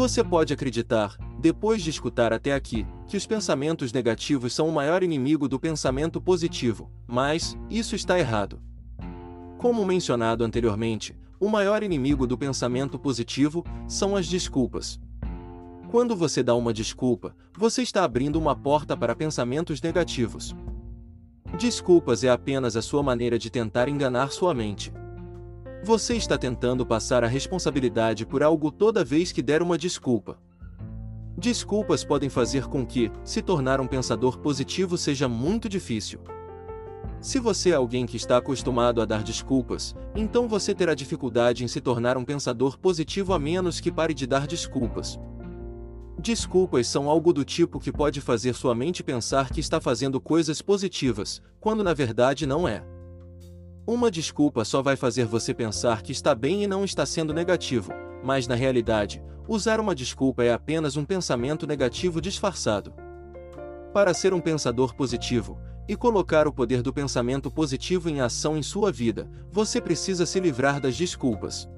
Você pode acreditar, depois de escutar até aqui, que os pensamentos negativos são o maior inimigo do pensamento positivo, mas isso está errado. Como mencionado anteriormente, o maior inimigo do pensamento positivo são as desculpas. Quando você dá uma desculpa, você está abrindo uma porta para pensamentos negativos. Desculpas é apenas a sua maneira de tentar enganar sua mente. Você está tentando passar a responsabilidade por algo toda vez que der uma desculpa. Desculpas podem fazer com que, se tornar um pensador positivo seja muito difícil. Se você é alguém que está acostumado a dar desculpas, então você terá dificuldade em se tornar um pensador positivo a menos que pare de dar desculpas. Desculpas são algo do tipo que pode fazer sua mente pensar que está fazendo coisas positivas, quando na verdade não é. Uma desculpa só vai fazer você pensar que está bem e não está sendo negativo, mas na realidade, usar uma desculpa é apenas um pensamento negativo disfarçado. Para ser um pensador positivo e colocar o poder do pensamento positivo em ação em sua vida, você precisa se livrar das desculpas.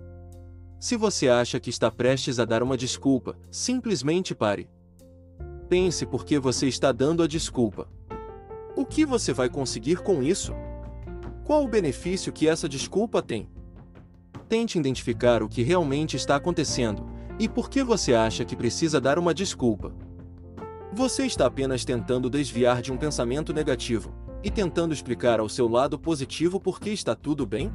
Se você acha que está prestes a dar uma desculpa, simplesmente pare. Pense por que você está dando a desculpa. O que você vai conseguir com isso? Qual o benefício que essa desculpa tem? Tente identificar o que realmente está acontecendo e por que você acha que precisa dar uma desculpa. Você está apenas tentando desviar de um pensamento negativo e tentando explicar ao seu lado positivo por que está tudo bem?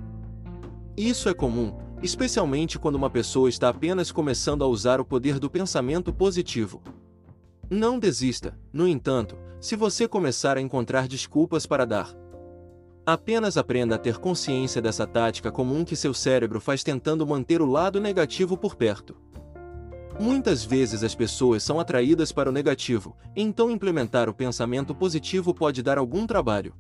Isso é comum, especialmente quando uma pessoa está apenas começando a usar o poder do pensamento positivo. Não desista, no entanto, se você começar a encontrar desculpas para dar. Apenas aprenda a ter consciência dessa tática comum que seu cérebro faz tentando manter o lado negativo por perto. Muitas vezes as pessoas são atraídas para o negativo, então implementar o pensamento positivo pode dar algum trabalho.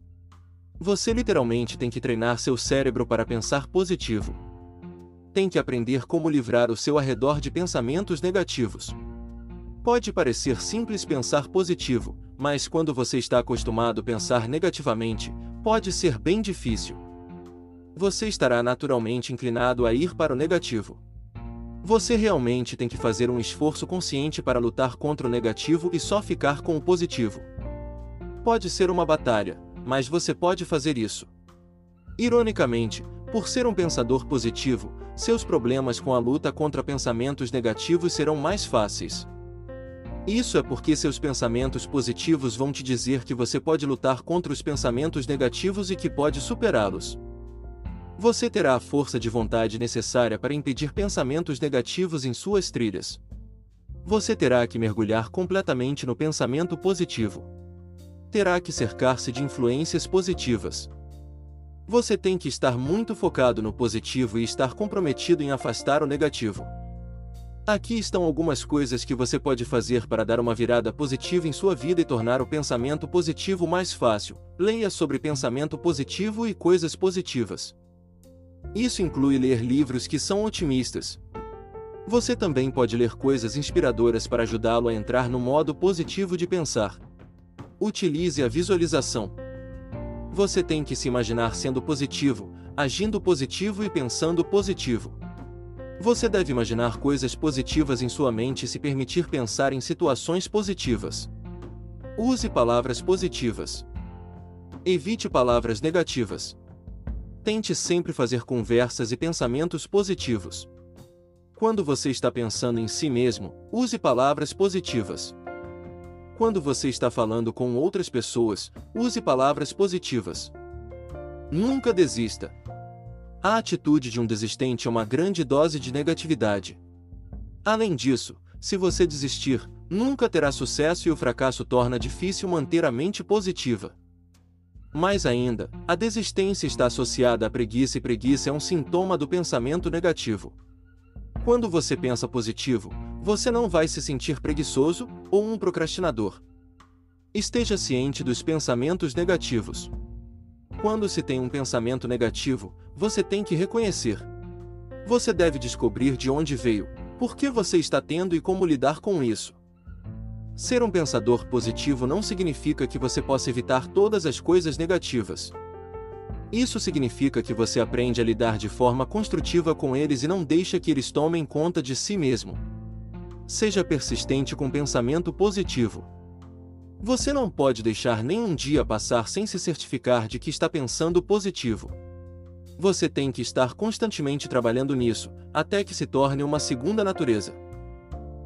Você literalmente tem que treinar seu cérebro para pensar positivo. Tem que aprender como livrar o seu arredor de pensamentos negativos. Pode parecer simples pensar positivo, mas quando você está acostumado a pensar negativamente, pode ser bem difícil. Você estará naturalmente inclinado a ir para o negativo. Você realmente tem que fazer um esforço consciente para lutar contra o negativo e só ficar com o positivo. Pode ser uma batalha, mas você pode fazer isso. Ironicamente, por ser um pensador positivo, seus problemas com a luta contra pensamentos negativos serão mais fáceis. Isso é porque seus pensamentos positivos vão te dizer que você pode lutar contra os pensamentos negativos e que pode superá-los. Você terá a força de vontade necessária para impedir pensamentos negativos em suas trilhas. Você terá que mergulhar completamente no pensamento positivo. Terá que cercar-se de influências positivas. Você tem que estar muito focado no positivo e estar comprometido em afastar o negativo. Aqui estão algumas coisas que você pode fazer para dar uma virada positiva em sua vida e tornar o pensamento positivo mais fácil. Leia sobre pensamento positivo e coisas positivas. Isso inclui ler livros que são otimistas. Você também pode ler coisas inspiradoras para ajudá-lo a entrar no modo positivo de pensar. Utilize a visualização. Você tem que se imaginar sendo positivo, agindo positivo e pensando positivo. Você deve imaginar coisas positivas em sua mente e se permitir pensar em situações positivas. Use palavras positivas. Evite palavras negativas. Tente sempre fazer conversas e pensamentos positivos. Quando você está pensando em si mesmo, use palavras positivas. Quando você está falando com outras pessoas, use palavras positivas. Nunca desista. A atitude de um desistente é uma grande dose de negatividade. Além disso, se você desistir, nunca terá sucesso e o fracasso torna difícil manter a mente positiva. Mais ainda, a desistência está associada à preguiça e preguiça é um sintoma do pensamento negativo. Quando você pensa positivo, você não vai se sentir preguiçoso ou um procrastinador. Esteja ciente dos pensamentos negativos. Quando se tem um pensamento negativo, você tem que reconhecer. Você deve descobrir de onde veio, por que você está tendo e como lidar com isso. Ser um pensador positivo não significa que você possa evitar todas as coisas negativas. Isso significa que você aprende a lidar de forma construtiva com eles e não deixa que eles tomem conta de si mesmo. Seja persistente com pensamento positivo. Você não pode deixar nenhum dia passar sem se certificar de que está pensando positivo. Você tem que estar constantemente trabalhando nisso, até que se torne uma segunda natureza.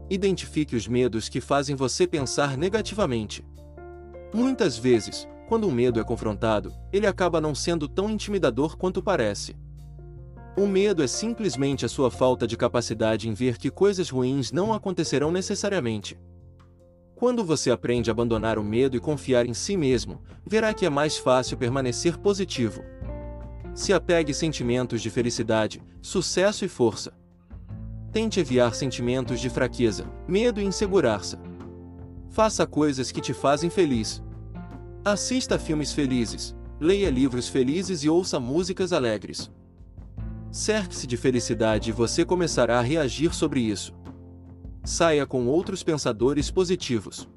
Identifique os medos que fazem você pensar negativamente. Muitas vezes, quando o medo é confrontado, ele acaba não sendo tão intimidador quanto parece. O medo é simplesmente a sua falta de capacidade em ver que coisas ruins não acontecerão necessariamente. Quando você aprende a abandonar o medo e confiar em si mesmo, verá que é mais fácil permanecer positivo. Se apegue sentimentos de felicidade, sucesso e força. Tente evitar sentimentos de fraqueza, medo e insegurança. Faça coisas que te fazem feliz. Assista filmes felizes, leia livros felizes e ouça músicas alegres. Cerque-se de felicidade e você começará a reagir sobre isso. Saia com outros pensadores positivos.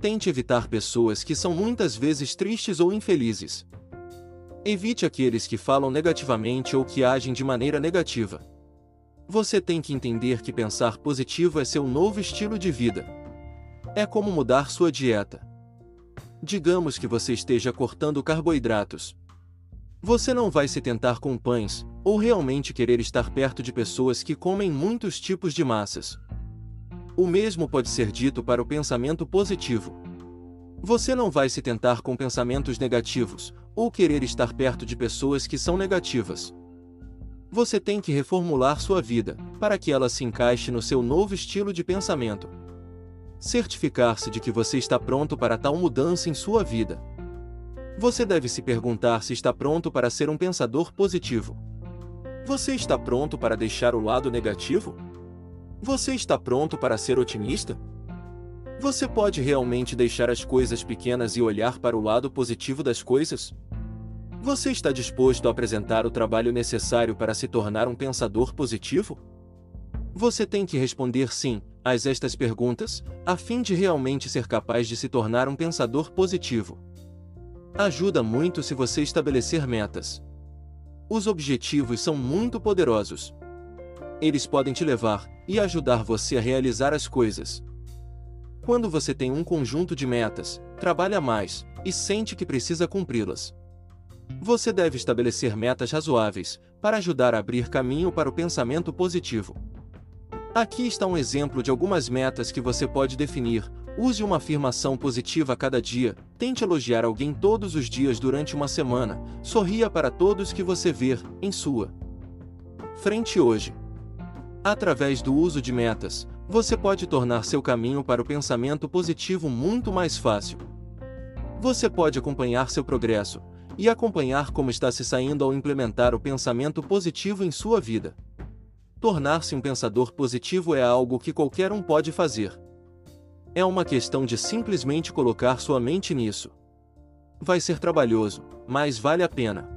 Tente evitar pessoas que são muitas vezes tristes ou infelizes. Evite aqueles que falam negativamente ou que agem de maneira negativa. Você tem que entender que pensar positivo é seu novo estilo de vida. É como mudar sua dieta. Digamos que você esteja cortando carboidratos. Você não vai se tentar com pães, ou realmente querer estar perto de pessoas que comem muitos tipos de massas. O mesmo pode ser dito para o pensamento positivo. Você não vai se tentar com pensamentos negativos, ou querer estar perto de pessoas que são negativas. Você tem que reformular sua vida, para que ela se encaixe no seu novo estilo de pensamento certificar-se de que você está pronto para tal mudança em sua vida. Você deve se perguntar se está pronto para ser um pensador positivo. Você está pronto para deixar o lado negativo? Você está pronto para ser otimista? Você pode realmente deixar as coisas pequenas e olhar para o lado positivo das coisas? Você está disposto a apresentar o trabalho necessário para se tornar um pensador positivo? Você tem que responder sim a estas perguntas, a fim de realmente ser capaz de se tornar um pensador positivo. Ajuda muito se você estabelecer metas. Os objetivos são muito poderosos. Eles podem te levar e ajudar você a realizar as coisas. Quando você tem um conjunto de metas, trabalha mais e sente que precisa cumpri-las. Você deve estabelecer metas razoáveis para ajudar a abrir caminho para o pensamento positivo. Aqui está um exemplo de algumas metas que você pode definir. Use uma afirmação positiva a cada dia, tente elogiar alguém todos os dias durante uma semana, sorria para todos que você ver, em sua frente hoje. Através do uso de metas, você pode tornar seu caminho para o pensamento positivo muito mais fácil. Você pode acompanhar seu progresso e acompanhar como está se saindo ao implementar o pensamento positivo em sua vida. Tornar-se um pensador positivo é algo que qualquer um pode fazer. É uma questão de simplesmente colocar sua mente nisso. Vai ser trabalhoso, mas vale a pena.